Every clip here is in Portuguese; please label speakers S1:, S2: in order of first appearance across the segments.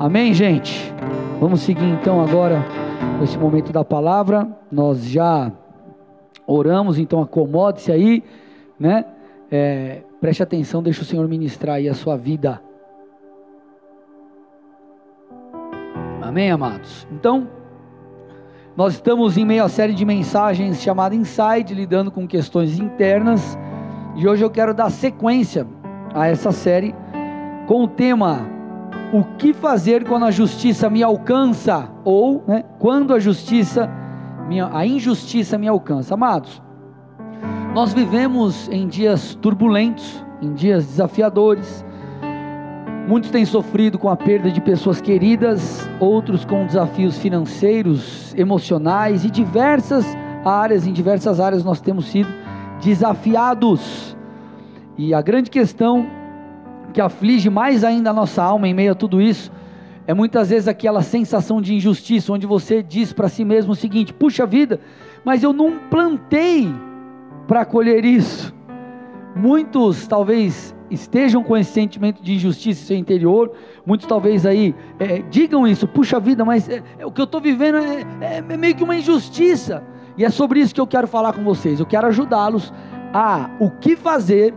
S1: Amém, gente? Vamos seguir então agora esse momento da palavra. Nós já oramos, então acomode-se aí, né? É, preste atenção, deixa o Senhor ministrar aí a sua vida. Amém, amados? Então, nós estamos em meio à série de mensagens chamada Inside, lidando com questões internas, e hoje eu quero dar sequência a essa série com o tema o que fazer quando a justiça me alcança ou né, quando a justiça a injustiça me alcança. Amados nós vivemos em dias turbulentos em dias desafiadores. Muitos têm sofrido com a perda de pessoas queridas outros com desafios financeiros emocionais e diversas áreas. Em diversas áreas nós temos sido desafiados. E a grande questão que aflige mais ainda a nossa alma em meio a tudo isso, é muitas vezes aquela sensação de injustiça, onde você diz para si mesmo o seguinte: puxa vida, mas eu não plantei para colher isso. Muitos talvez estejam com esse sentimento de injustiça em seu interior, muitos talvez aí é, digam isso, puxa vida, mas é, é, o que eu estou vivendo é, é, é meio que uma injustiça, e é sobre isso que eu quero falar com vocês, eu quero ajudá-los a o que fazer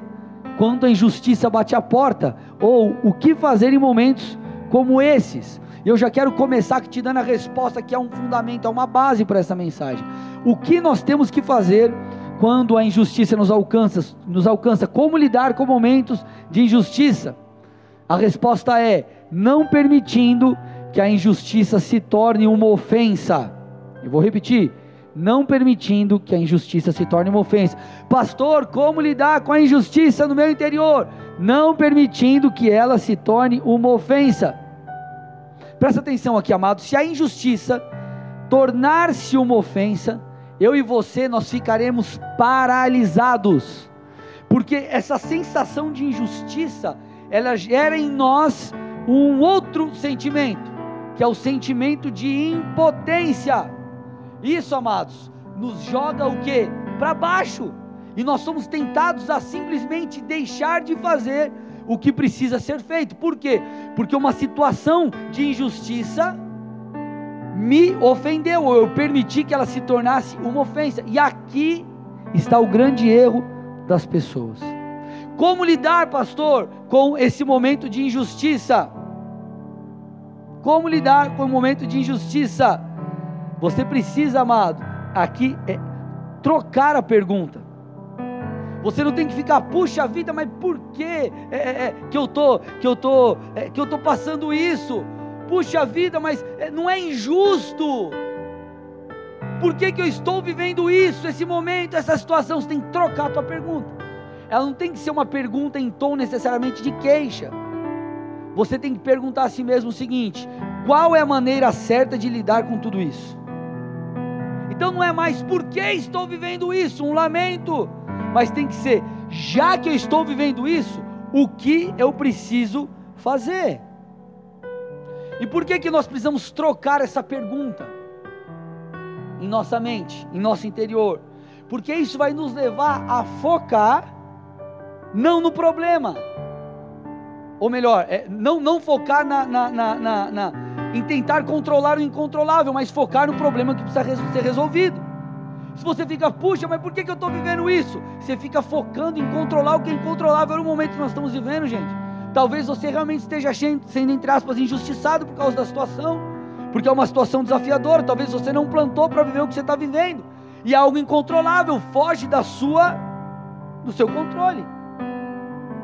S1: quando a injustiça bate a porta, ou o que fazer em momentos como esses. Eu já quero começar te dando a resposta que é um fundamento, é uma base para essa mensagem. O que nós temos que fazer quando a injustiça nos alcança, nos alcança? Como lidar com momentos de injustiça? A resposta é: não permitindo que a injustiça se torne uma ofensa. Eu vou repetir: não permitindo que a injustiça se torne uma ofensa. Pastor, como lidar com a injustiça no meu interior? Não permitindo que ela se torne uma ofensa. Presta atenção aqui, amado. Se a injustiça tornar-se uma ofensa, eu e você nós ficaremos paralisados. Porque essa sensação de injustiça, ela gera em nós um outro sentimento, que é o sentimento de impotência. Isso, amados, nos joga o que? Para baixo. E nós somos tentados a simplesmente deixar de fazer o que precisa ser feito. Por quê? Porque uma situação de injustiça me ofendeu, ou eu permiti que ela se tornasse uma ofensa. E aqui está o grande erro das pessoas. Como lidar, pastor, com esse momento de injustiça? Como lidar com o momento de injustiça? Você precisa, amado, aqui é trocar a pergunta. Você não tem que ficar, puxa vida, mas por que é, é, é, que eu tô, que eu tô, é, que eu tô passando isso? Puxa vida, mas é, não é injusto. Por que, que eu estou vivendo isso, esse momento, essa situação? Você tem que trocar a tua pergunta. Ela não tem que ser uma pergunta em tom necessariamente de queixa. Você tem que perguntar a si mesmo o seguinte: qual é a maneira certa de lidar com tudo isso? Então não é mais por que estou vivendo isso, um lamento, mas tem que ser, já que eu estou vivendo isso, o que eu preciso fazer? E por que que nós precisamos trocar essa pergunta em nossa mente, em nosso interior? Porque isso vai nos levar a focar não no problema, ou melhor, é, não, não focar na, na, na, na em tentar controlar o incontrolável, mas focar no problema que precisa ser resolvido. Se você fica, puxa, mas por que, que eu estou vivendo isso? Você fica focando em controlar o que é incontrolável no momento que nós estamos vivendo, gente. Talvez você realmente esteja sendo, entre aspas, injustiçado por causa da situação, porque é uma situação desafiadora. Talvez você não plantou para viver o que você está vivendo, e é algo incontrolável, foge da sua, do seu controle.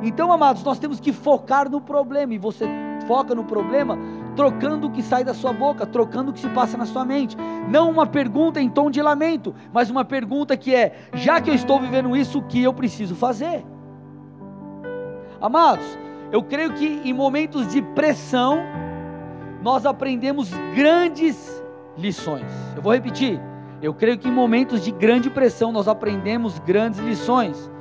S1: Então, amados, nós temos que focar no problema, e você foca no problema trocando o que sai da sua boca, trocando o que se passa na sua mente. Não uma pergunta em tom de lamento, mas uma pergunta que é: já que eu estou vivendo isso, o que eu preciso fazer? Amados, eu creio que em momentos de pressão, nós aprendemos grandes lições. Eu vou repetir. Eu creio que em momentos de grande pressão nós aprendemos grandes lições.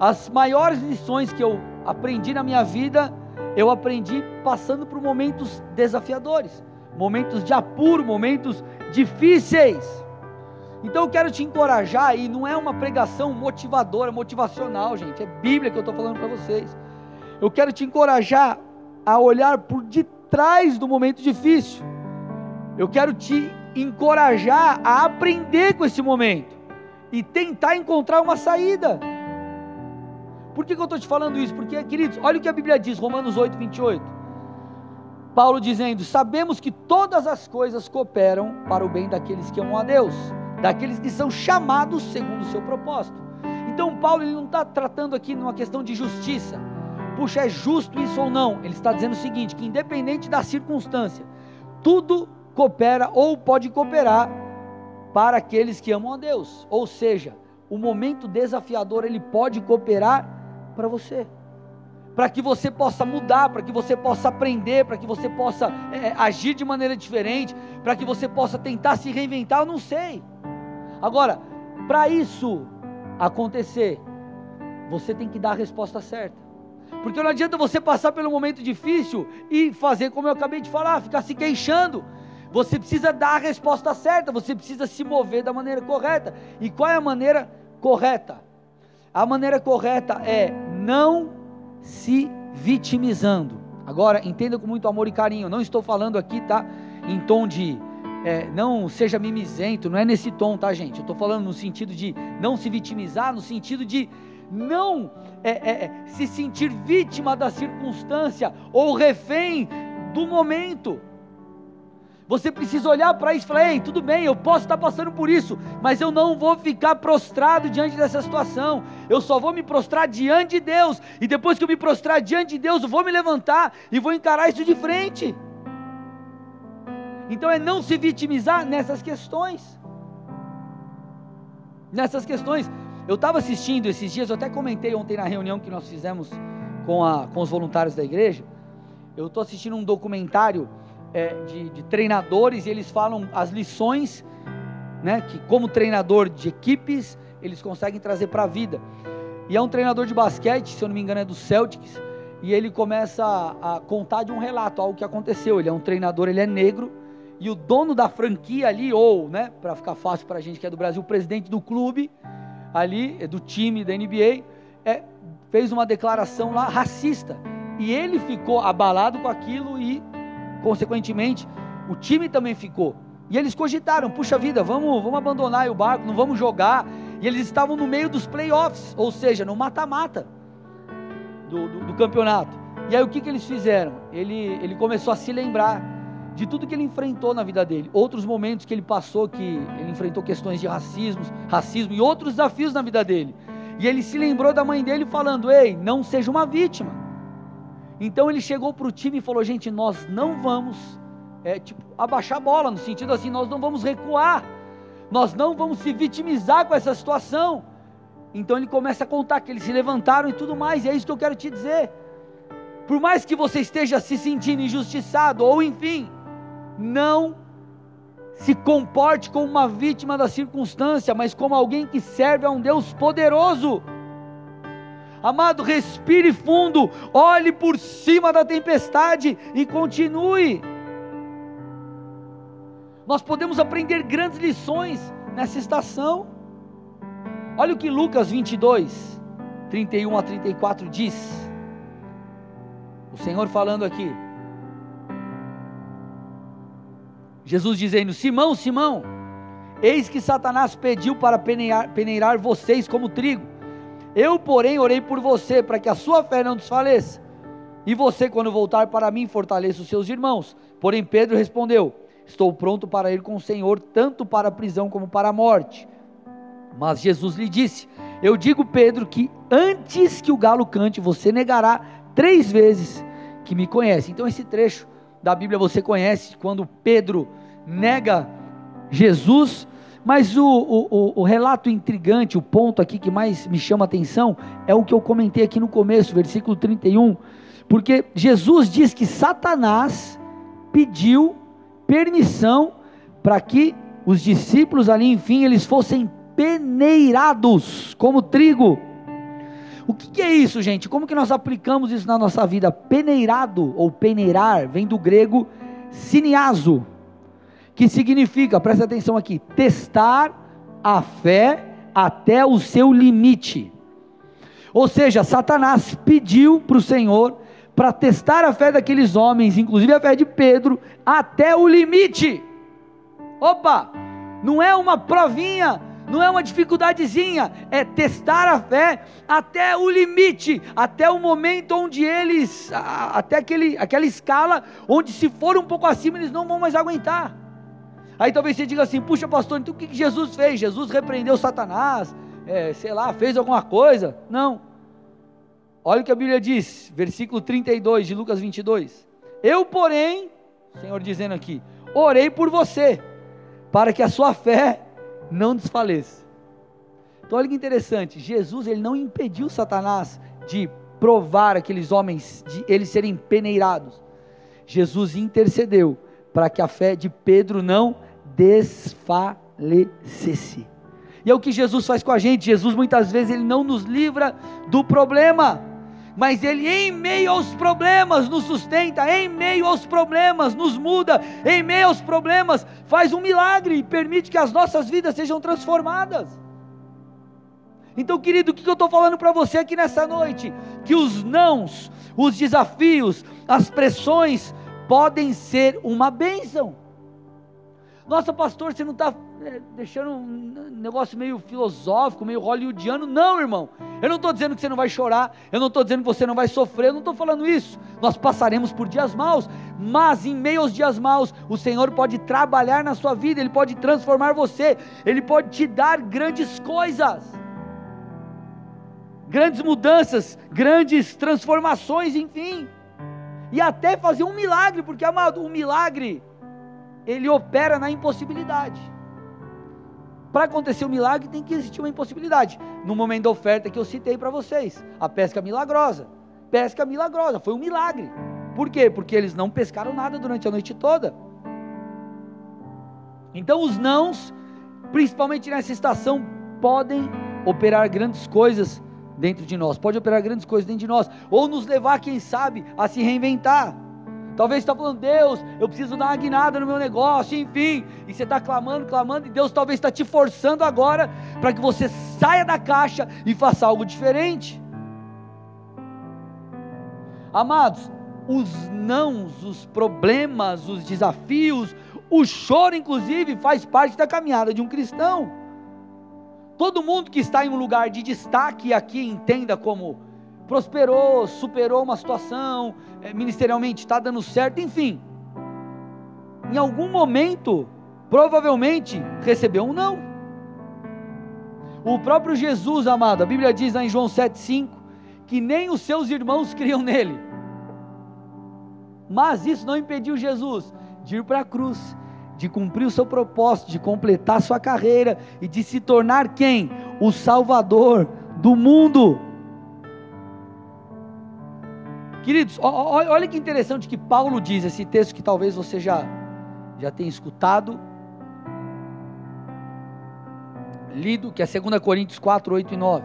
S1: As maiores lições que eu aprendi na minha vida eu aprendi passando por momentos desafiadores, momentos de apuro, momentos difíceis. Então eu quero te encorajar, e não é uma pregação motivadora, motivacional, gente, é Bíblia que eu estou falando para vocês. Eu quero te encorajar a olhar por de atrás do momento difícil. Eu quero te encorajar a aprender com esse momento e tentar encontrar uma saída. Por que, que eu estou te falando isso? Porque, queridos, olha o que a Bíblia diz, Romanos 8, 28. Paulo dizendo: Sabemos que todas as coisas cooperam para o bem daqueles que amam a Deus, daqueles que são chamados segundo o seu propósito. Então, Paulo ele não está tratando aqui numa questão de justiça. Puxa, é justo isso ou não? Ele está dizendo o seguinte: que independente da circunstância, tudo coopera ou pode cooperar para aqueles que amam a Deus. Ou seja, o momento desafiador ele pode cooperar para você, para que você possa mudar, para que você possa aprender, para que você possa é, agir de maneira diferente, para que você possa tentar se reinventar. Eu não sei. Agora, para isso acontecer, você tem que dar a resposta certa. Porque não adianta você passar pelo momento difícil e fazer como eu acabei de falar, ficar se queixando. Você precisa dar a resposta certa, você precisa se mover da maneira correta. E qual é a maneira correta? A maneira correta é não se vitimizando. Agora, entenda com muito amor e carinho. Não estou falando aqui, tá? Em tom de é, não seja mimizento, não é nesse tom, tá, gente? Eu estou falando no sentido de não se vitimizar, no sentido de não é, é, é se sentir vítima da circunstância ou refém do momento. Você precisa olhar para isso e falar: ei, tudo bem, eu posso estar passando por isso, mas eu não vou ficar prostrado diante dessa situação. Eu só vou me prostrar diante de Deus, e depois que eu me prostrar diante de Deus, eu vou me levantar e vou encarar isso de frente. Então é não se vitimizar nessas questões. Nessas questões. Eu estava assistindo esses dias, eu até comentei ontem na reunião que nós fizemos com, a, com os voluntários da igreja. Eu estou assistindo um documentário é, de, de, treinadores e eles falam as lições, né, que como treinador de equipes eles conseguem trazer para a vida. E é um treinador de basquete, se eu não me engano é do Celtics, e ele começa a, contar de um relato, algo que aconteceu. Ele é um treinador, ele é negro, e o dono da franquia ali, ou, né, para ficar fácil para a gente que é do Brasil, o presidente do clube ali, é do time da NBA, é, fez uma declaração lá racista. E ele ficou abalado com aquilo e consequentemente, o time também ficou. E eles cogitaram, puxa vida, vamos, vamos abandonar o barco, não vamos jogar. E eles estavam no meio dos playoffs, ou seja, no mata-mata do, do, do, campeonato. E aí o que, que eles fizeram? Ele, ele começou a se lembrar de tudo que ele enfrentou na vida dele, outros momentos que ele passou, que ele enfrentou questões de racismo, racismo e outros desafios na vida dele. E ele se lembrou da mãe dele falando: Ei, não seja uma vítima. Então ele chegou para o time e falou: gente, nós não vamos é, tipo, abaixar a bola, no sentido assim, nós não vamos recuar, nós não vamos se vitimizar com essa situação. Então ele começa a contar que eles se levantaram e tudo mais, e é isso que eu quero te dizer. Por mais que você esteja se sentindo injustiçado, ou enfim, não se comporte como uma vítima da circunstância, mas como alguém que serve a um Deus poderoso. Amado, respire fundo, olhe por cima da tempestade e continue. Nós podemos aprender grandes lições nessa estação. Olha o que Lucas 22, 31 a 34 diz. O Senhor falando aqui. Jesus dizendo: Simão, Simão, eis que Satanás pediu para peneirar, peneirar vocês como trigo. Eu, porém, orei por você, para que a sua fé não desfaleça. E você, quando voltar para mim, fortaleça os seus irmãos. Porém, Pedro respondeu: Estou pronto para ir com o Senhor, tanto para a prisão como para a morte. Mas Jesus lhe disse: Eu digo, Pedro, que antes que o galo cante, você negará três vezes que me conhece. Então, esse trecho da Bíblia você conhece, quando Pedro nega Jesus mas o, o, o, relato intrigante, o ponto aqui que mais me chama a atenção, é o que eu comentei aqui no começo, versículo 31, porque Jesus diz que Satanás pediu permissão para que os discípulos ali, enfim, eles fossem peneirados como trigo. O que, que, é isso, gente? Como que nós aplicamos isso na nossa vida? Peneirado ou peneirar vem do grego siniazo, que significa, presta atenção aqui, testar a fé até o seu limite. Ou seja, Satanás pediu para o Senhor para testar a fé daqueles homens, inclusive a fé de Pedro, até o limite. Opa, não é uma provinha, não é uma dificuldadezinha, é testar a fé até o limite, até o momento onde eles, até aquele, aquela escala, onde se for um pouco acima, eles não vão mais aguentar. Aí talvez você diga assim: puxa, pastor, então o que Jesus fez? Jesus repreendeu Satanás, é, sei lá, fez alguma coisa? Não. Olha o que a Bíblia diz, versículo 32 de Lucas 22. Eu, porém, Senhor dizendo aqui, orei por você, para que a sua fé não desfaleça. Então olha que interessante, Jesus ele não impediu Satanás de provar aqueles homens, de eles serem peneirados. Jesus intercedeu para que a fé de Pedro não desfalecesse. E é o que Jesus faz com a gente. Jesus muitas vezes ele não nos livra do problema mas Ele, em meio aos problemas, nos sustenta, em meio aos problemas, nos muda, em meio aos problemas, faz um milagre e permite que as nossas vidas sejam transformadas. Então, querido, o que eu estou falando para você aqui nessa noite? Que os nãos, os desafios, as pressões podem ser uma bênção. Nossa, pastor, você não está é, deixando um negócio meio filosófico, meio hollywoodiano. Não, irmão. Eu não estou dizendo que você não vai chorar, eu não estou dizendo que você não vai sofrer, eu não estou falando isso. Nós passaremos por dias maus, mas em meio aos dias maus, o Senhor pode trabalhar na sua vida, Ele pode transformar você, Ele pode te dar grandes coisas, grandes mudanças, grandes transformações, enfim, e até fazer um milagre, porque amado, um milagre, ele opera na impossibilidade. Para acontecer o um milagre tem que existir uma impossibilidade. No momento da oferta que eu citei para vocês, a pesca milagrosa. Pesca milagrosa, foi um milagre. Por quê? Porque eles não pescaram nada durante a noite toda. Então os nãos, principalmente nessa estação, podem operar grandes coisas dentro de nós, pode operar grandes coisas dentro de nós, ou nos levar, quem sabe, a se reinventar. Talvez você está falando, Deus, eu preciso dar uma guinada no meu negócio, enfim. E você está clamando, clamando, e Deus talvez está te forçando agora para que você saia da caixa e faça algo diferente. Amados, os nãos, os problemas, os desafios, o choro, inclusive, faz parte da caminhada de um cristão. Todo mundo que está em um lugar de destaque aqui entenda como prosperou, superou uma situação, é, ministerialmente está dando certo, enfim. Em algum momento, provavelmente, recebeu um não. O próprio Jesus, amado, a Bíblia diz lá em João 7,5 que nem os seus irmãos criam nele. Mas isso não impediu Jesus de ir para a cruz, de cumprir o seu propósito, de completar sua carreira e de se tornar quem? O Salvador do mundo. Queridos, olha que interessante que Paulo diz, esse texto que talvez você já, já tenha escutado, lido, que é 2 Coríntios 4, 8 e 9.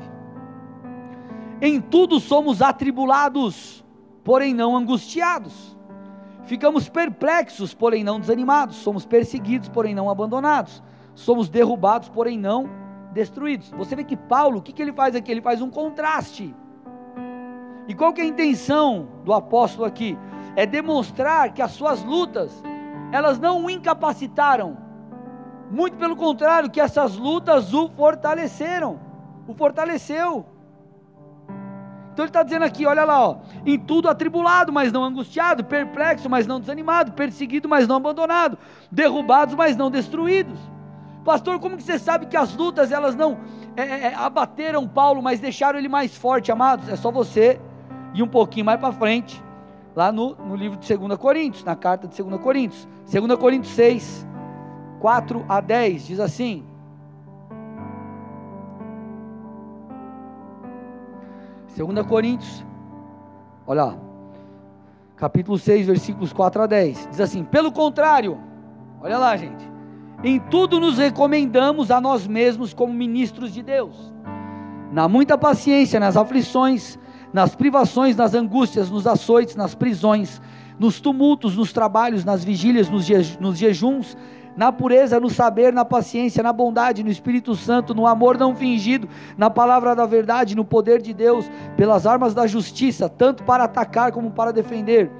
S1: Em tudo somos atribulados, porém não angustiados. Ficamos perplexos, porém não desanimados. Somos perseguidos, porém não abandonados. Somos derrubados, porém não destruídos. Você vê que Paulo, o que, que ele faz aqui? Ele faz um contraste e qual que é a intenção do apóstolo aqui? É demonstrar que as suas lutas, elas não o incapacitaram. Muito pelo contrário, que essas lutas o fortaleceram. O fortaleceu. Então ele está dizendo aqui, olha lá, ó, em tudo atribulado, mas não angustiado, perplexo, mas não desanimado, perseguido, mas não abandonado, derrubados, mas não destruídos. Pastor, como que você sabe que as lutas elas não é, é, é abateram Paulo, mas deixaram ele mais forte, amados? É só você e um pouquinho mais para frente, lá no, no livro de 2 Coríntios, na carta de 2 Coríntios, 2 Coríntios 6, 4 a 10, diz assim: Segunda Coríntios, olha lá, capítulo 6, versículos 4 a 10, diz assim: Pelo contrário, olha lá, gente, em tudo nos recomendamos a nós mesmos como ministros de Deus, na muita paciência, nas aflições, nas privações, nas angústias, nos açoites, nas prisões, nos tumultos, nos trabalhos, nas vigílias, nos, jejuns, na pureza, no saber, na paciência, na bondade, no Espírito Santo, no amor não fingido, na palavra da verdade, no poder de Deus, pelas armas da justiça, tanto para atacar como para defender.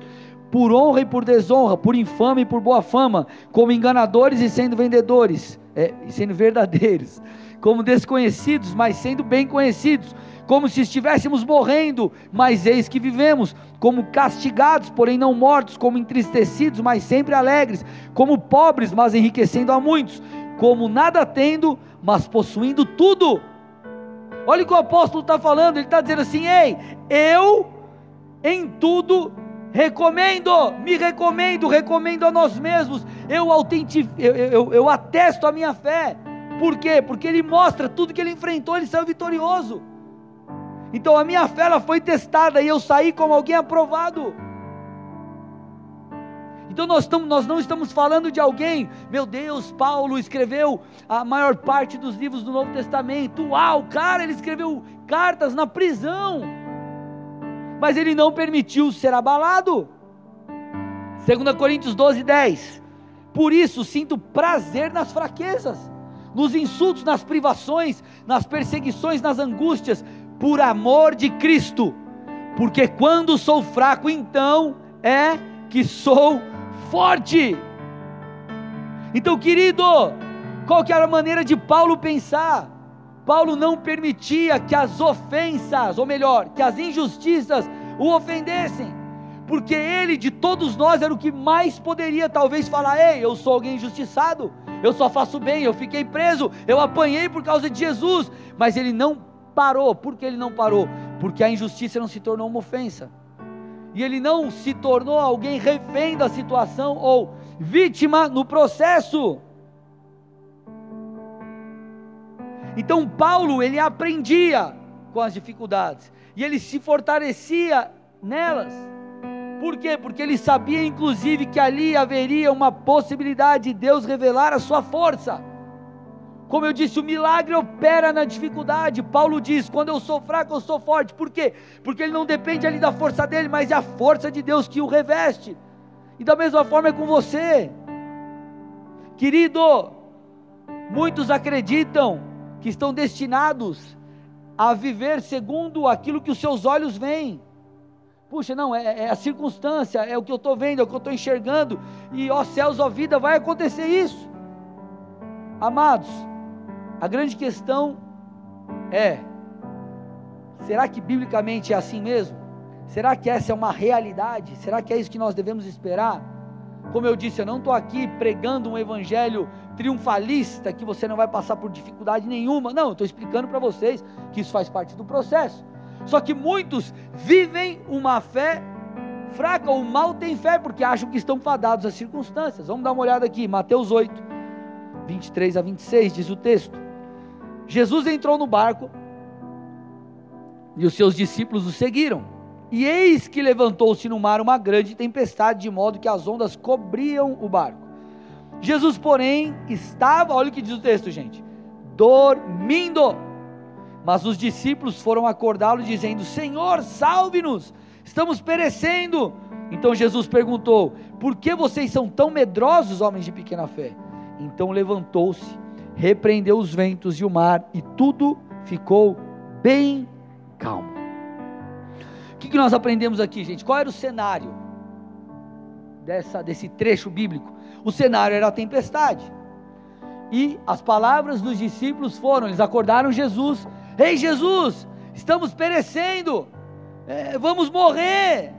S1: Por honra e por desonra, por infame e por boa fama, como enganadores e sendo vendedores, é, e sendo verdadeiros, como desconhecidos, mas sendo bem conhecidos, como se estivéssemos morrendo, mas eis que vivemos, como castigados, porém não mortos, como entristecidos, mas sempre alegres, como pobres, mas enriquecendo a muitos, como nada tendo, mas possuindo tudo. Olha o que o apóstolo está falando, ele está dizendo assim: ei, eu em tudo recomendo, me recomendo, recomendo a nós mesmos, eu, autentico, eu, eu, eu atesto a minha fé, por quê? Porque ele mostra tudo que ele enfrentou, ele saiu vitorioso. Então a minha fé ela foi testada e eu saí como alguém aprovado. Então nós, nós não estamos falando de alguém, meu Deus, Paulo escreveu a maior parte dos livros do Novo Testamento. Uau, cara, ele escreveu cartas na prisão. Mas ele não permitiu ser abalado. 2 Coríntios 12, 10. Por isso sinto prazer nas fraquezas, nos insultos, nas privações, nas perseguições, nas angústias, por amor de Cristo, porque quando sou fraco, então é que sou forte. Então, querido, qual que era a maneira de Paulo pensar? Paulo não permitia que as ofensas, ou melhor, que as injustiças o ofendessem, porque ele de todos nós era o que mais poderia talvez falar: "Ei, eu sou alguém injustiçado, eu só faço bem, eu fiquei preso, eu apanhei por causa de Jesus", mas ele não parou. Por que ele não parou? Porque a injustiça não se tornou uma ofensa. E ele não se tornou alguém refém da situação ou vítima no processo. Então Paulo, ele aprendia com as dificuldades e ele se fortalecia nelas. Por quê? Porque ele sabia inclusive que ali haveria uma possibilidade de Deus revelar a sua força. Como eu disse, o milagre opera na dificuldade. Paulo diz: quando eu sou fraco, eu sou forte. Por quê? Porque ele não depende ali da força dele, mas é a força de Deus que o reveste. E da mesma forma é com você, querido. Muitos acreditam que estão destinados a viver segundo aquilo que os seus olhos veem. Puxa, não, é, é a circunstância, é o que eu estou vendo, é o que eu estou enxergando, e ó céus, ó vida, vai acontecer isso. Amados, a grande questão é: será que biblicamente é assim mesmo? Será que essa é uma realidade? Será que é isso que nós devemos esperar? Como eu disse, eu não estou aqui pregando um evangelho triunfalista que você não vai passar por dificuldade nenhuma. Não, estou explicando para vocês que isso faz parte do processo. Só que muitos vivem uma fé fraca ou mal têm fé porque acham que estão fadados às circunstâncias. Vamos dar uma olhada aqui, Mateus 8, 23 a 26, diz o texto. Jesus entrou no barco e os seus discípulos o seguiram. E eis que levantou-se no mar uma grande tempestade, de modo que as ondas cobriam o barco. Jesus, porém, estava, olha o que diz o texto, gente, dormindo. Mas os discípulos foram acordá-lo, dizendo: Senhor, salve-nos, estamos perecendo. Então Jesus perguntou: Por que vocês são tão medrosos, homens de pequena fé? Então levantou-se repreendeu os ventos e o mar, e tudo ficou bem calmo. O que, que nós aprendemos aqui, gente? Qual era o cenário dessa, desse trecho bíblico? O cenário era a tempestade. E as palavras dos discípulos foram: eles acordaram Jesus. Ei, Jesus, estamos perecendo, é, vamos morrer.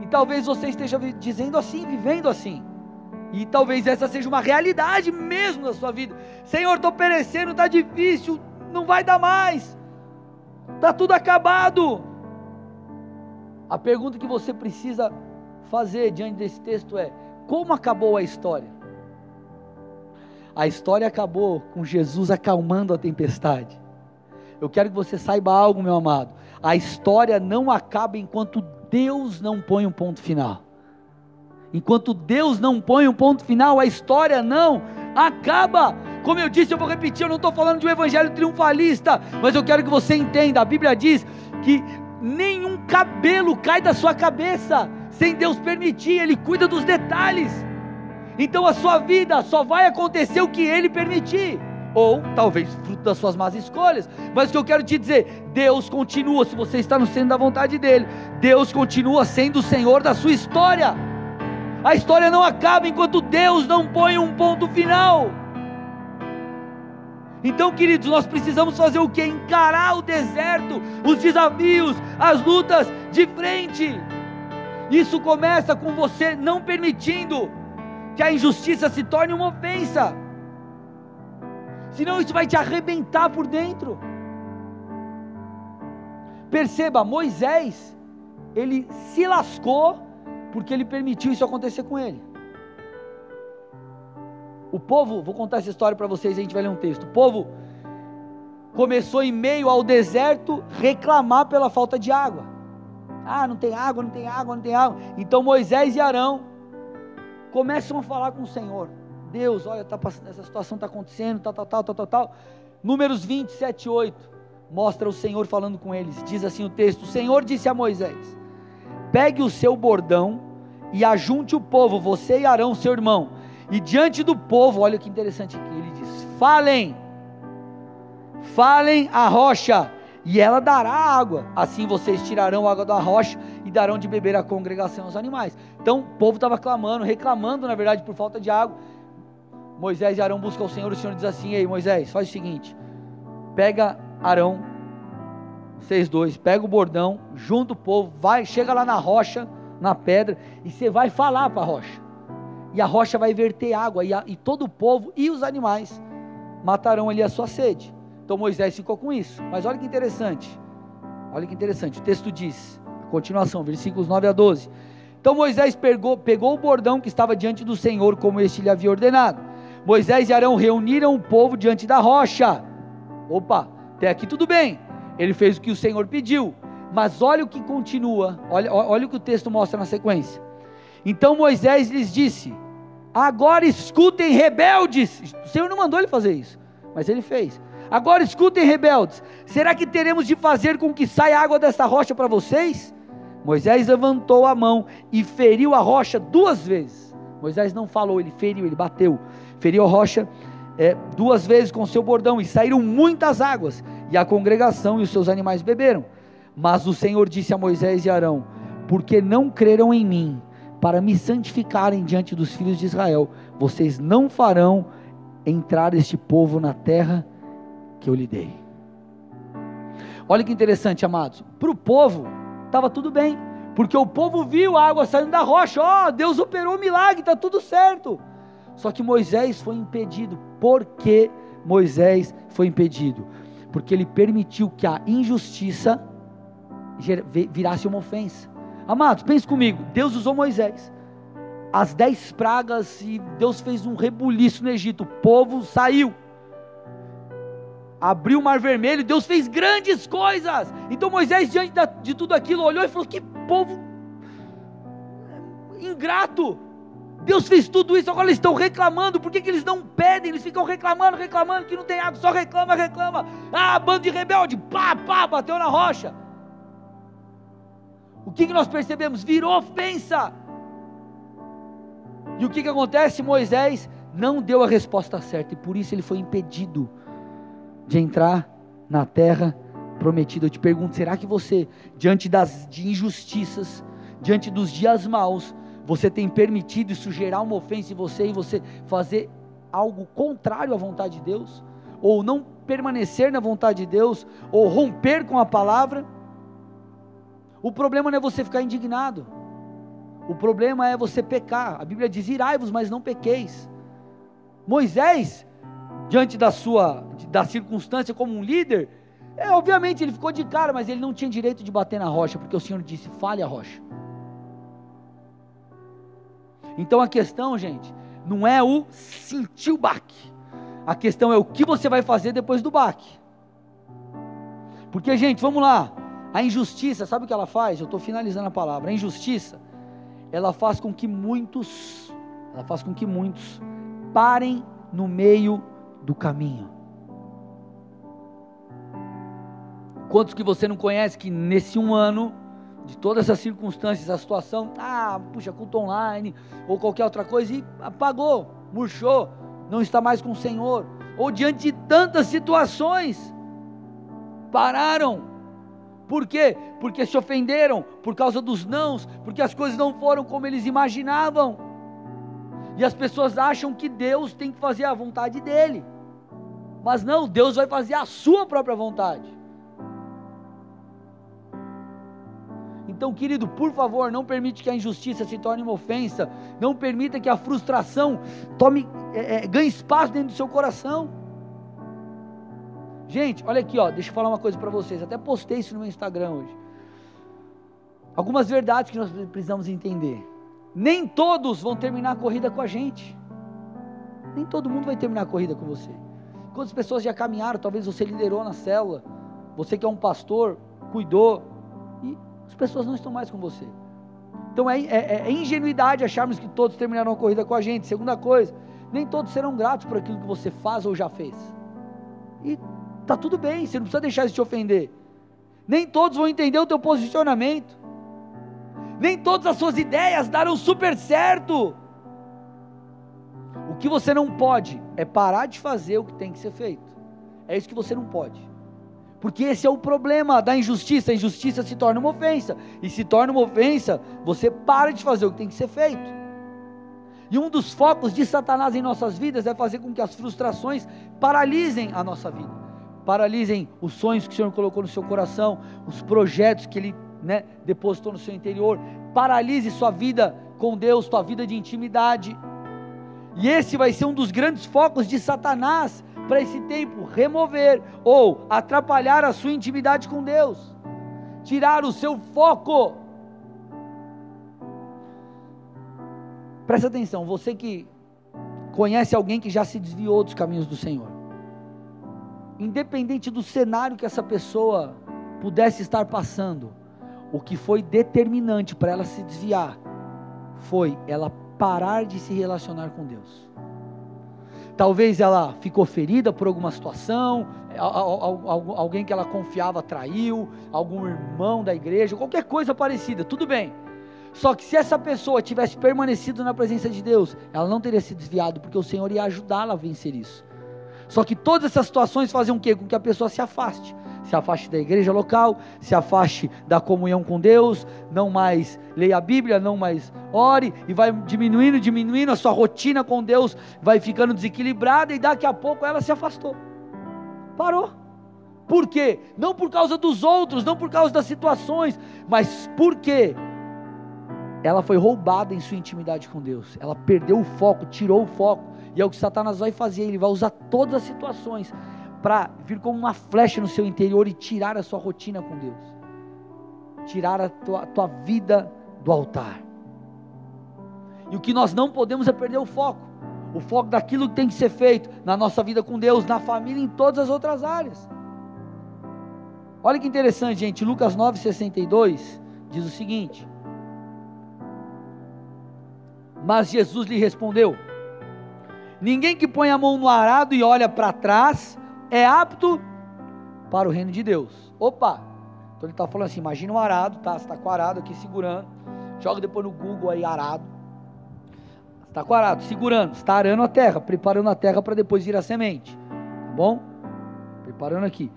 S1: E talvez você esteja dizendo assim, vivendo assim. E talvez essa seja uma realidade mesmo na sua vida. Senhor, estou perecendo, está difícil, não vai dar mais, está tudo acabado. A pergunta que você precisa fazer diante desse texto é: como acabou a história? A história acabou com Jesus acalmando a tempestade. Eu quero que você saiba algo, meu amado. A história não acaba enquanto Deus não põe um ponto final. Enquanto Deus não põe um ponto final, a história não acaba. Como eu disse, eu vou repetir, eu não estou falando de um evangelho triunfalista, mas eu quero que você entenda. A Bíblia diz que nenhum cabelo cai da sua cabeça sem Deus permitir, Ele cuida dos detalhes. Então a sua vida só vai acontecer o que Ele permitir. Ou talvez fruto das suas más escolhas. Mas o que eu quero te dizer, Deus continua, se você está no centro da vontade dEle, Deus continua sendo o Senhor da sua história. A história não acaba enquanto Deus não põe um ponto final. Então, queridos, nós precisamos fazer o que? Encarar o deserto, os desafios, as lutas de frente. Isso começa com você não permitindo que a injustiça se torne uma ofensa. Senão isso vai te arrebentar por dentro. Perceba, Moisés, ele se lascou porque ele permitiu isso acontecer com ele. O povo, vou contar essa história para vocês, a gente vai ler um texto. O povo começou em meio ao deserto reclamar pela falta de água. Ah, não tem água, não tem água, não tem água. Então Moisés e Arão começam a falar com o Senhor. Deus, olha, tá essa situação está acontecendo, tal, tal, tal, tal, tal, tal. Números 27, 8, mostra o Senhor falando com eles. Diz assim o texto: O Senhor disse a Moisés: Pegue o seu bordão e ajunte o povo, você e Arão, seu irmão e diante do povo, olha que interessante aqui, ele diz: falem, falem a rocha, e ela dará água. Assim vocês tirarão água da rocha e darão de beber à congregação aos animais. Então o povo estava clamando, reclamando, na verdade, por falta de água. Moisés e Arão buscam o Senhor, o Senhor diz assim: Ei, Moisés, faz o seguinte: pega Arão, vocês dois, pega o bordão, junta o povo, vai, chega lá na rocha, na pedra, e você vai falar para a rocha e a rocha vai verter água, e, a, e todo o povo e os animais matarão ali a sua sede. Então Moisés ficou com isso. Mas olha que interessante. Olha que interessante. O texto diz, a continuação, versículos 9 a 12. Então Moisés pegou, pegou o bordão que estava diante do Senhor, como este lhe havia ordenado. Moisés e Arão reuniram o povo diante da rocha. Opa, até aqui tudo bem. Ele fez o que o Senhor pediu. Mas olha o que continua, olha, olha o que o texto mostra na sequência. Então Moisés lhes disse: Agora escutem, rebeldes. O Senhor não mandou ele fazer isso, mas ele fez. Agora escutem, rebeldes. Será que teremos de fazer com que saia água desta rocha para vocês? Moisés levantou a mão e feriu a rocha duas vezes. Moisés não falou, ele feriu, ele bateu. Feriu a rocha é, duas vezes com seu bordão e saíram muitas águas. E a congregação e os seus animais beberam. Mas o Senhor disse a Moisés e Arão: Porque não creram em mim para me santificarem diante dos filhos de Israel. Vocês não farão entrar este povo na terra que eu lhe dei. Olha que interessante, amados. Para o povo, estava tudo bem, porque o povo viu a água saindo da rocha. Ó, oh, Deus operou um milagre, está tudo certo. Só que Moisés foi impedido. Por que Moisés foi impedido? Porque ele permitiu que a injustiça virasse uma ofensa. Amados, pense comigo: Deus usou Moisés. As dez pragas e Deus fez um rebuliço no Egito. O povo saiu. Abriu o mar vermelho, Deus fez grandes coisas. Então Moisés, diante de tudo aquilo, olhou e falou: Que povo ingrato. Deus fez tudo isso, agora eles estão reclamando. Por que, que eles não pedem? Eles ficam reclamando, reclamando que não tem água, só reclama, reclama. Ah, bando de rebelde, pá, pá, bateu na rocha. O que, que nós percebemos? Virou ofensa. E o que, que acontece? Moisés não deu a resposta certa e por isso ele foi impedido de entrar na terra prometida. Eu te pergunto: será que você, diante das de injustiças, diante dos dias maus, você tem permitido isso gerar uma ofensa em você e você fazer algo contrário à vontade de Deus? Ou não permanecer na vontade de Deus? Ou romper com a palavra? O problema não é você ficar indignado. O problema é você pecar. A Bíblia diz: irai-vos, mas não pequeis. Moisés, diante da sua da circunstância como um líder, é, obviamente ele ficou de cara, mas ele não tinha direito de bater na rocha, porque o Senhor disse: fale a rocha. Então a questão, gente, não é o sentir o baque. A questão é o que você vai fazer depois do baque. Porque, gente, vamos lá. A injustiça, sabe o que ela faz? Eu estou finalizando a palavra. A injustiça, ela faz com que muitos, ela faz com que muitos parem no meio do caminho. Quantos que você não conhece que nesse um ano de todas essas circunstâncias, a situação, ah, puxa, culto online ou qualquer outra coisa e apagou, murchou, não está mais com o Senhor, ou diante de tantas situações, pararam. Por quê? Porque se ofenderam por causa dos nãos, porque as coisas não foram como eles imaginavam. E as pessoas acham que Deus tem que fazer a vontade dele. Mas não, Deus vai fazer a sua própria vontade. Então, querido, por favor, não permite que a injustiça se torne uma ofensa. Não permita que a frustração tome, é, é, ganhe espaço dentro do seu coração. Gente, olha aqui, ó, deixa eu falar uma coisa para vocês. Até postei isso no meu Instagram hoje. Algumas verdades que nós precisamos entender. Nem todos vão terminar a corrida com a gente. Nem todo mundo vai terminar a corrida com você. Quantas pessoas já caminharam? Talvez você liderou na célula. Você que é um pastor, cuidou. As pessoas não estão mais com você. Então é, é, é ingenuidade acharmos que todos terminarão a corrida com a gente. Segunda coisa, nem todos serão gratos por aquilo que você faz ou já fez. E tá tudo bem, você não precisa deixar isso te ofender. Nem todos vão entender o teu posicionamento. Nem todas as suas ideias darão super certo. O que você não pode é parar de fazer o que tem que ser feito. É isso que você não pode. Porque esse é o problema da injustiça. A injustiça se torna uma ofensa. E se torna uma ofensa, você para de fazer o que tem que ser feito. E um dos focos de Satanás em nossas vidas é fazer com que as frustrações paralisem a nossa vida. Paralisem os sonhos que o Senhor colocou no seu coração, os projetos que Ele né, depositou no seu interior. Paralise sua vida com Deus, sua vida de intimidade. E esse vai ser um dos grandes focos de Satanás para esse tempo remover ou atrapalhar a sua intimidade com Deus, tirar o seu foco. Presta atenção, você que conhece alguém que já se desviou dos caminhos do Senhor, independente do cenário que essa pessoa pudesse estar passando, o que foi determinante para ela se desviar foi ela parar de se relacionar com Deus. Talvez ela ficou ferida por alguma situação, alguém que ela confiava traiu, algum irmão da igreja, qualquer coisa parecida, tudo bem. Só que se essa pessoa tivesse permanecido na presença de Deus, ela não teria se desviado, porque o Senhor ia ajudá-la a vencer isso. Só que todas essas situações fazem o quê? Com que a pessoa se afaste se afaste da igreja local, se afaste da comunhão com Deus, não mais leia a Bíblia, não mais ore, e vai diminuindo, diminuindo, a sua rotina com Deus vai ficando desequilibrada, e daqui a pouco ela se afastou. Parou. Por quê? Não por causa dos outros, não por causa das situações, mas porque ela foi roubada em sua intimidade com Deus. Ela perdeu o foco, tirou o foco. E é o que Satanás vai fazer, ele vai usar todas as situações para vir como uma flecha no seu interior e tirar a sua rotina com Deus, tirar a tua, a tua vida do altar. E o que nós não podemos é perder o foco, o foco daquilo que tem que ser feito na nossa vida com Deus, na família, em todas as outras áreas. Olha que interessante, gente, Lucas 9,62 diz o seguinte: Mas Jesus lhe respondeu: Ninguém que põe a mão no arado e olha para trás é apto para o reino de Deus. Opa! Então ele está falando assim: imagina um arado, tá? Você está com o arado aqui segurando. Joga depois no Google aí, arado. Você está com o arado, segurando, está arando a terra, preparando a terra para depois vir a semente. Tá bom? Preparando aqui.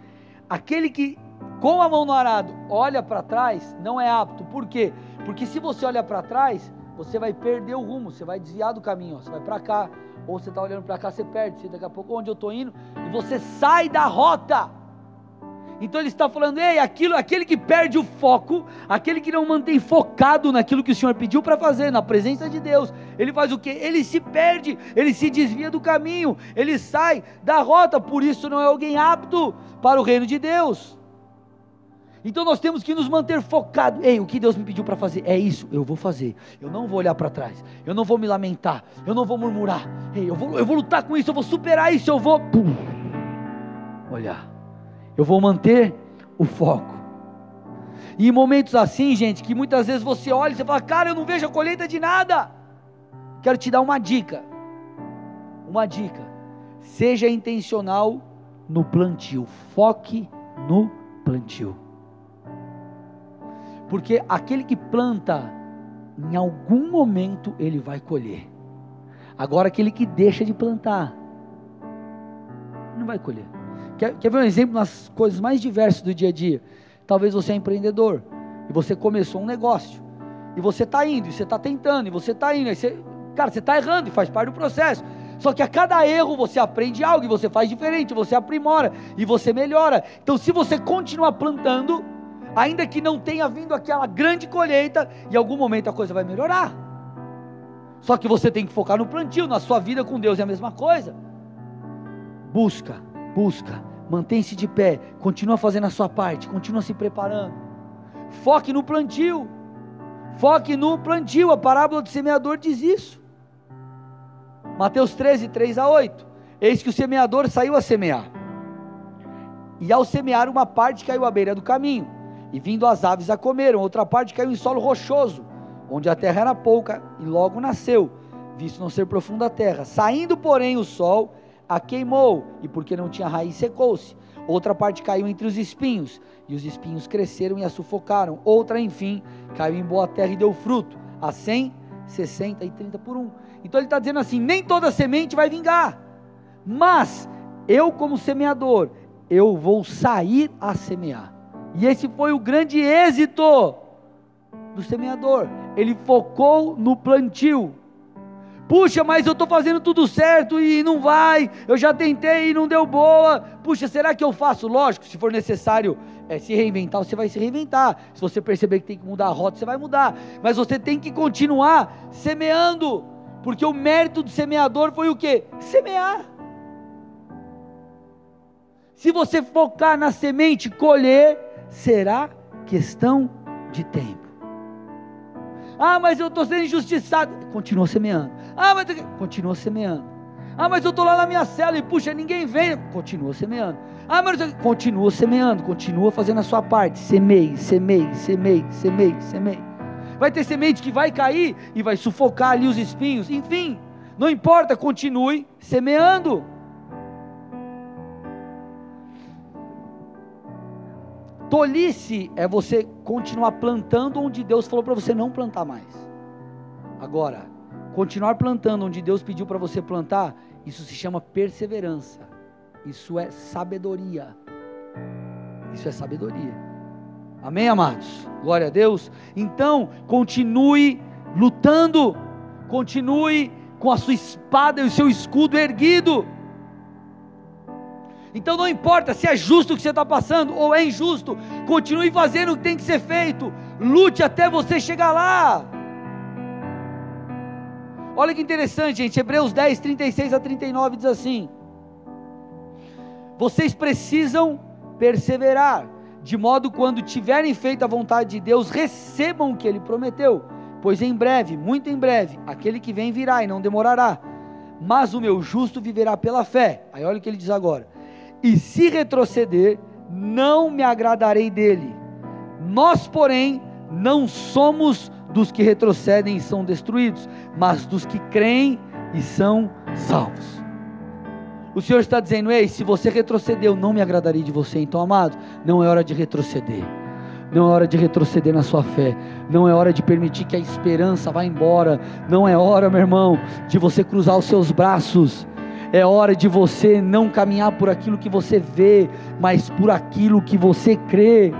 S1: Aquele que com a mão no arado olha para trás, não é apto. Por quê? Porque se você olha para trás, você vai perder o rumo, você vai desviar do caminho, ó. você vai para cá, ou você está olhando para cá, você perde, daqui a pouco onde eu estou indo, e você sai da rota. Então ele está falando, ei, aquilo, aquele que perde o foco, aquele que não mantém focado naquilo que o Senhor pediu para fazer, na presença de Deus, ele faz o que? Ele se perde, ele se desvia do caminho, ele sai da rota, por isso não é alguém apto para o reino de Deus. Então nós temos que nos manter focados. Ei, o que Deus me pediu para fazer é isso, eu vou fazer. Eu não vou olhar para trás. Eu não vou me lamentar. Eu não vou murmurar. Ei, eu vou, eu vou lutar com isso. Eu vou superar isso. Eu vou pum, olhar. Eu vou manter o foco. E em momentos assim, gente, que muitas vezes você olha e você fala, cara, eu não vejo a colheita de nada. Quero te dar uma dica. Uma dica. Seja intencional no plantio. Foque no plantio. Porque aquele que planta, em algum momento ele vai colher. Agora, aquele que deixa de plantar, não vai colher. Quer, quer ver um exemplo nas coisas mais diversas do dia a dia? Talvez você é empreendedor e você começou um negócio e você está indo, e você está tentando, e você está indo, e você, cara, você está errando e faz parte do processo. Só que a cada erro você aprende algo e você faz diferente, você aprimora e você melhora. Então, se você continuar plantando, ainda que não tenha vindo aquela grande colheita, em algum momento a coisa vai melhorar. Só que você tem que focar no plantio, na sua vida com Deus é a mesma coisa. Busca, busca, mantém-se de pé, continua fazendo a sua parte, continua se preparando. Foque no plantio. Foque no plantio. A parábola do semeador diz isso. Mateus 13, 3 a 8. Eis que o semeador saiu a semear. E ao semear, uma parte caiu à beira do caminho, e vindo as aves a comeram, outra parte caiu em solo rochoso, onde a terra era pouca, e logo nasceu, visto não ser profunda a terra. Saindo, porém, o sol a queimou, e porque não tinha raiz, secou-se. Outra parte caiu entre os espinhos, e os espinhos cresceram e a sufocaram. Outra, enfim, caiu em boa terra e deu fruto, a cem, sessenta e trinta por um. Então ele está dizendo assim: nem toda semente vai vingar, mas eu, como semeador, eu vou sair a semear. E esse foi o grande êxito do semeador. Ele focou no plantio. Puxa, mas eu estou fazendo tudo certo e não vai. Eu já tentei e não deu boa. Puxa, será que eu faço? Lógico, se for necessário é, se reinventar, você vai se reinventar. Se você perceber que tem que mudar a rota, você vai mudar. Mas você tem que continuar semeando. Porque o mérito do semeador foi o que? Semear. Se você focar na semente, colher, será questão de tempo. Ah, mas eu estou sendo injustiçado. Continua semeando. Ah, mas continua semeando. Ah, mas eu estou lá na minha cela e puxa, ninguém vem. Continua semeando. Ah, mas continua semeando, continua fazendo a sua parte. Semeie, semeie, semeie, semeie, semeie vai ter semente que vai cair e vai sufocar ali os espinhos, enfim, não importa, continue semeando. Tolice é você continuar plantando onde Deus falou para você não plantar mais. Agora, continuar plantando onde Deus pediu para você plantar, isso se chama perseverança. Isso é sabedoria. Isso é sabedoria. Amém, amados? Glória a Deus. Então, continue lutando, continue com a sua espada e o seu escudo erguido. Então não importa se é justo o que você está passando ou é injusto, continue fazendo o que tem que ser feito, lute até você chegar lá. Olha que interessante, gente, Hebreus 10, 36 a 39 diz assim: Vocês precisam perseverar de modo quando tiverem feito a vontade de Deus, recebam o que ele prometeu, pois em breve, muito em breve, aquele que vem virá e não demorará. Mas o meu justo viverá pela fé. Aí olha o que ele diz agora: E se retroceder, não me agradarei dele. Nós, porém, não somos dos que retrocedem e são destruídos, mas dos que creem e são salvos. O Senhor está dizendo: Ei, se você retrocedeu, não me agradarei de você. Então, amado, não é hora de retroceder. Não é hora de retroceder na sua fé. Não é hora de permitir que a esperança vá embora. Não é hora, meu irmão, de você cruzar os seus braços. É hora de você não caminhar por aquilo que você vê, mas por aquilo que você crê.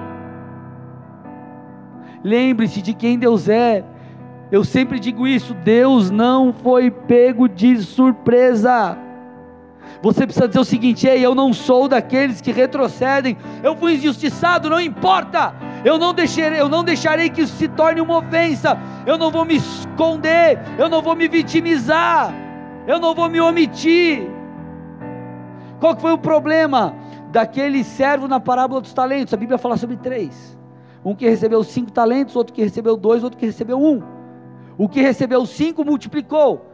S1: Lembre-se de quem Deus é. Eu sempre digo isso: Deus não foi pego de surpresa. Você precisa dizer o seguinte: ei, eu não sou daqueles que retrocedem, eu fui injustiçado, não importa. Eu não deixarei, eu não deixarei que isso se torne uma ofensa. Eu não vou me esconder, eu não vou me vitimizar, eu não vou me omitir. Qual que foi o problema daquele servo na parábola dos talentos? A Bíblia fala sobre três: um que recebeu cinco talentos, outro que recebeu dois, outro que recebeu um. O que recebeu cinco multiplicou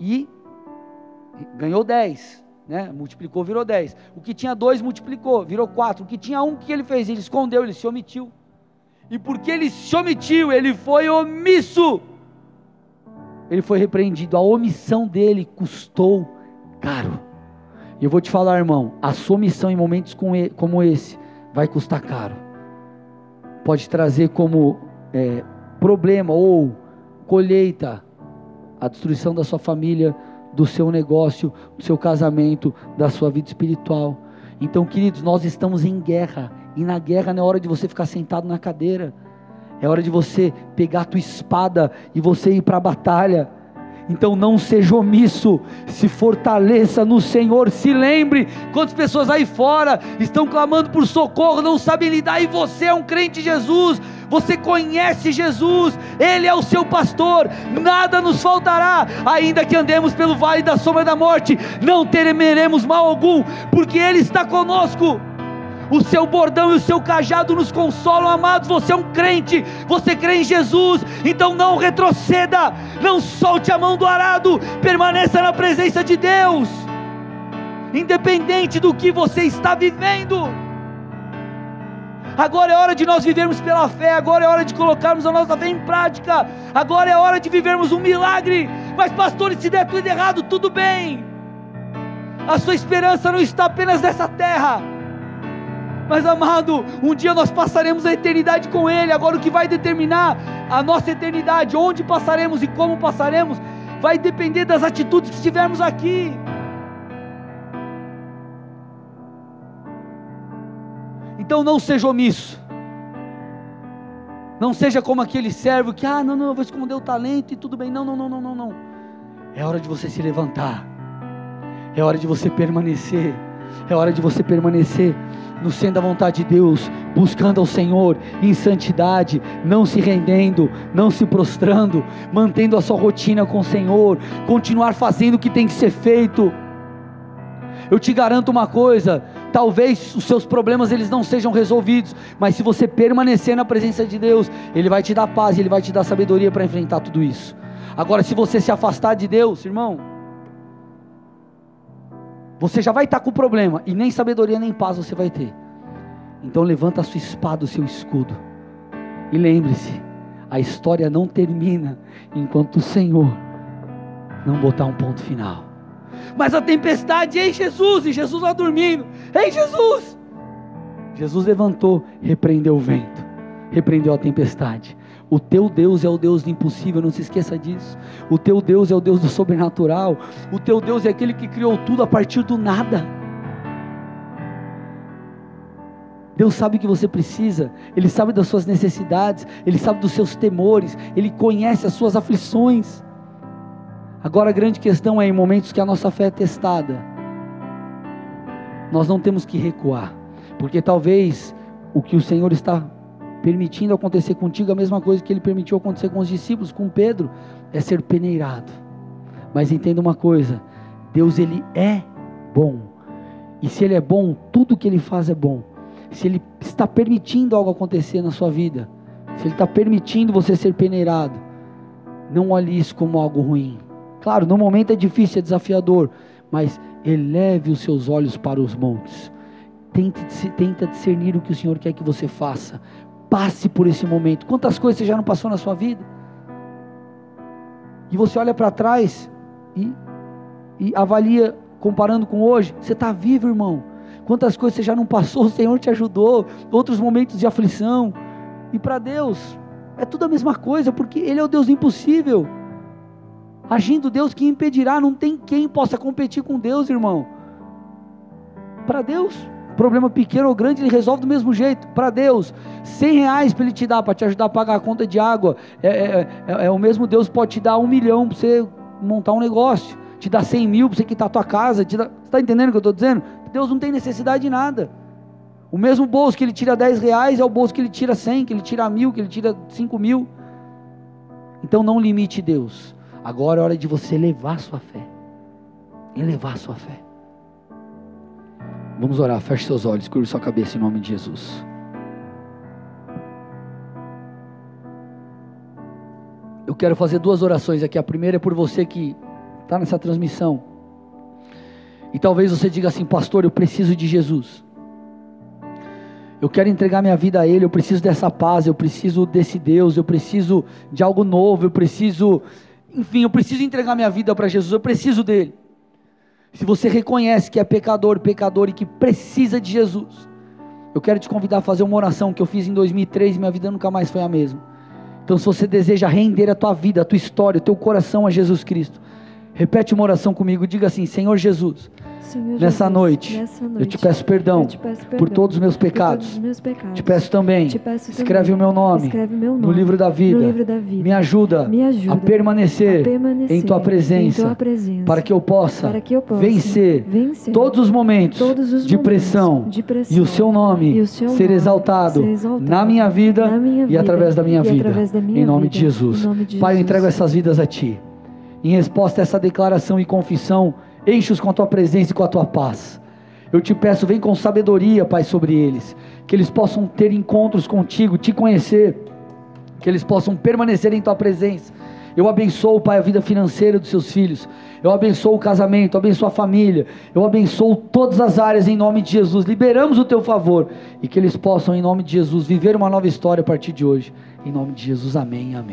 S1: e ganhou dez né? Multiplicou, virou 10. O que tinha dois multiplicou, virou 4. O que tinha um, o que ele fez? Ele escondeu, ele se omitiu. E porque ele se omitiu, ele foi omisso. Ele foi repreendido. A omissão dele custou caro. E eu vou te falar, irmão, a sua omissão em momentos como esse vai custar caro. Pode trazer como é, problema ou colheita, a destruição da sua família, do seu negócio, do seu casamento, da sua vida espiritual. Então, queridos, nós estamos em guerra, e na guerra não é hora de você ficar sentado na cadeira, é hora de você pegar a tua espada e você ir para a batalha. Então não seja omisso, se fortaleça no Senhor, se lembre quantas pessoas aí fora estão clamando por socorro, não sabem lidar, e você é um crente de Jesus, você conhece Jesus, Ele é o seu pastor, nada nos faltará, ainda que andemos pelo vale da sombra da morte, não temeremos mal algum, porque Ele está conosco o seu bordão e o seu cajado nos consolam, amados. Você é um crente, você crê em Jesus, então não retroceda, não solte a mão do arado, permaneça na presença de Deus, independente do que você está vivendo. Agora é hora de nós vivermos pela fé, agora é hora de colocarmos a nossa fé em prática, agora é hora de vivermos um milagre. Mas, pastor, se der tudo errado, tudo bem. A sua esperança não está apenas nessa terra mas amado, um dia nós passaremos a eternidade com Ele. Agora, o que vai determinar a nossa eternidade, onde passaremos e como passaremos, vai depender das atitudes que tivermos aqui. Então, não seja omisso. Não seja como aquele servo que, ah, não, não, eu vou esconder o talento e tudo bem. Não, não, não, não, não, não. É hora de você se levantar. É hora de você permanecer. É hora de você permanecer no centro da vontade de Deus, buscando ao Senhor em santidade, não se rendendo, não se prostrando, mantendo a sua rotina com o Senhor, continuar fazendo o que tem que ser feito. Eu te garanto uma coisa, talvez os seus problemas eles não sejam resolvidos, mas se você permanecer na presença de Deus, ele vai te dar paz, ele vai te dar sabedoria para enfrentar tudo isso. Agora, se você se afastar de Deus, irmão, você já vai estar com problema e nem sabedoria nem paz você vai ter. Então levanta a sua espada, o seu escudo. E lembre-se, a história não termina enquanto o Senhor não botar um ponto final. Mas a tempestade, ei Jesus, e Jesus lá dormindo, ei Jesus! Jesus levantou, repreendeu o vento, repreendeu a tempestade. O teu Deus é o Deus do impossível, não se esqueça disso. O teu Deus é o Deus do sobrenatural. O teu Deus é aquele que criou tudo a partir do nada. Deus sabe o que você precisa, Ele sabe das suas necessidades, Ele sabe dos seus temores, Ele conhece as suas aflições. Agora a grande questão é em momentos que a nossa fé é testada, nós não temos que recuar, porque talvez o que o Senhor está permitindo acontecer contigo a mesma coisa que ele permitiu acontecer com os discípulos, com Pedro, é ser peneirado. Mas entenda uma coisa: Deus ele é bom. E se ele é bom, tudo que ele faz é bom. Se ele está permitindo algo acontecer na sua vida, se ele está permitindo você ser peneirado, não olhe isso como algo ruim. Claro, no momento é difícil, é desafiador, mas eleve os seus olhos para os montes. Tente, tenta discernir o que o Senhor quer que você faça, Passe por esse momento. Quantas coisas você já não passou na sua vida? E você olha para trás e, e avalia, comparando com hoje, você está vivo, irmão. Quantas coisas você já não passou, o Senhor te ajudou, outros momentos de aflição. E para Deus, é tudo a mesma coisa, porque Ele é o Deus impossível. Agindo Deus, que impedirá? Não tem quem possa competir com Deus, irmão. Para Deus, Problema pequeno ou grande, ele resolve do mesmo jeito. Para Deus, 100 reais para Ele te dar, para te ajudar a pagar a conta de água. É, é, é, é o mesmo Deus pode te dar um milhão para você montar um negócio. Te dar 100 mil para você quitar a tua casa. Te dá, você está entendendo o que eu estou dizendo? Deus não tem necessidade de nada. O mesmo bolso que Ele tira 10 reais é o bolso que Ele tira 100, que Ele tira mil, que Ele tira 5 mil. Então não limite Deus. Agora é hora de você elevar sua fé. Elevar sua fé. Vamos orar, feche seus olhos, curva sua cabeça em nome de Jesus. Eu quero fazer duas orações aqui. A primeira é por você que está nessa transmissão. E talvez você diga assim, pastor, eu preciso de Jesus. Eu quero entregar minha vida a Ele, eu preciso dessa paz, eu preciso desse Deus, eu preciso de algo novo, eu preciso, enfim, eu preciso entregar minha vida para Jesus, eu preciso dele. Se você reconhece que é pecador, pecador e que precisa de Jesus, eu quero te convidar a fazer uma oração que eu fiz em 2003 e minha vida nunca mais foi a mesma. Então, se você deseja render a tua vida, a tua história, o teu coração a Jesus Cristo, repete uma oração comigo, diga assim: Senhor Jesus,
S2: Senhor
S1: nessa,
S2: Jesus,
S1: noite,
S2: nessa
S1: eu te
S2: noite,
S1: peço perdão,
S2: te peço
S1: por
S2: perdão
S1: todos os meus
S2: por todos
S1: pecados.
S2: os meus pecados.
S1: Te peço também,
S2: Te peço
S1: escreve
S2: também,
S1: o meu nome
S2: escreve meu
S1: no
S2: nome
S1: livro da vida.
S2: no livro da vida.
S1: Me ajuda,
S2: Me ajuda
S1: a permanecer,
S2: a permanecer
S1: em tua presença,
S2: em tua presença,
S1: para que eu possa,
S2: que eu possa
S1: vencer,
S2: vencer
S1: todos os momentos
S2: todos os
S1: de, pressão,
S2: de pressão
S1: e o seu nome
S2: o seu
S1: ser,
S2: nome
S1: exaltado
S2: ser exaltado
S1: na minha vida
S2: na minha
S1: e
S2: vida
S1: através da minha
S2: e
S1: vida.
S2: através da minha
S1: em nome
S2: vida.
S1: de Jesus.
S2: Em nome de
S1: Pai, eu
S2: Jesus.
S1: entrego essas vidas a ti. Em resposta a essa declaração e confissão, enche-os com a tua presença e com a tua paz. Eu te peço, vem com sabedoria, Pai, sobre eles, que eles possam ter encontros contigo, te conhecer, que eles possam permanecer em tua presença. Eu abençoo, Pai, a vida financeira dos seus filhos. Eu abençoo o casamento, eu abençoo a família. Eu abençoo todas as áreas em nome de Jesus. Liberamos o teu favor e que eles possam, em nome de Jesus, viver uma nova história a partir de hoje. Em nome de Jesus, amém, amém.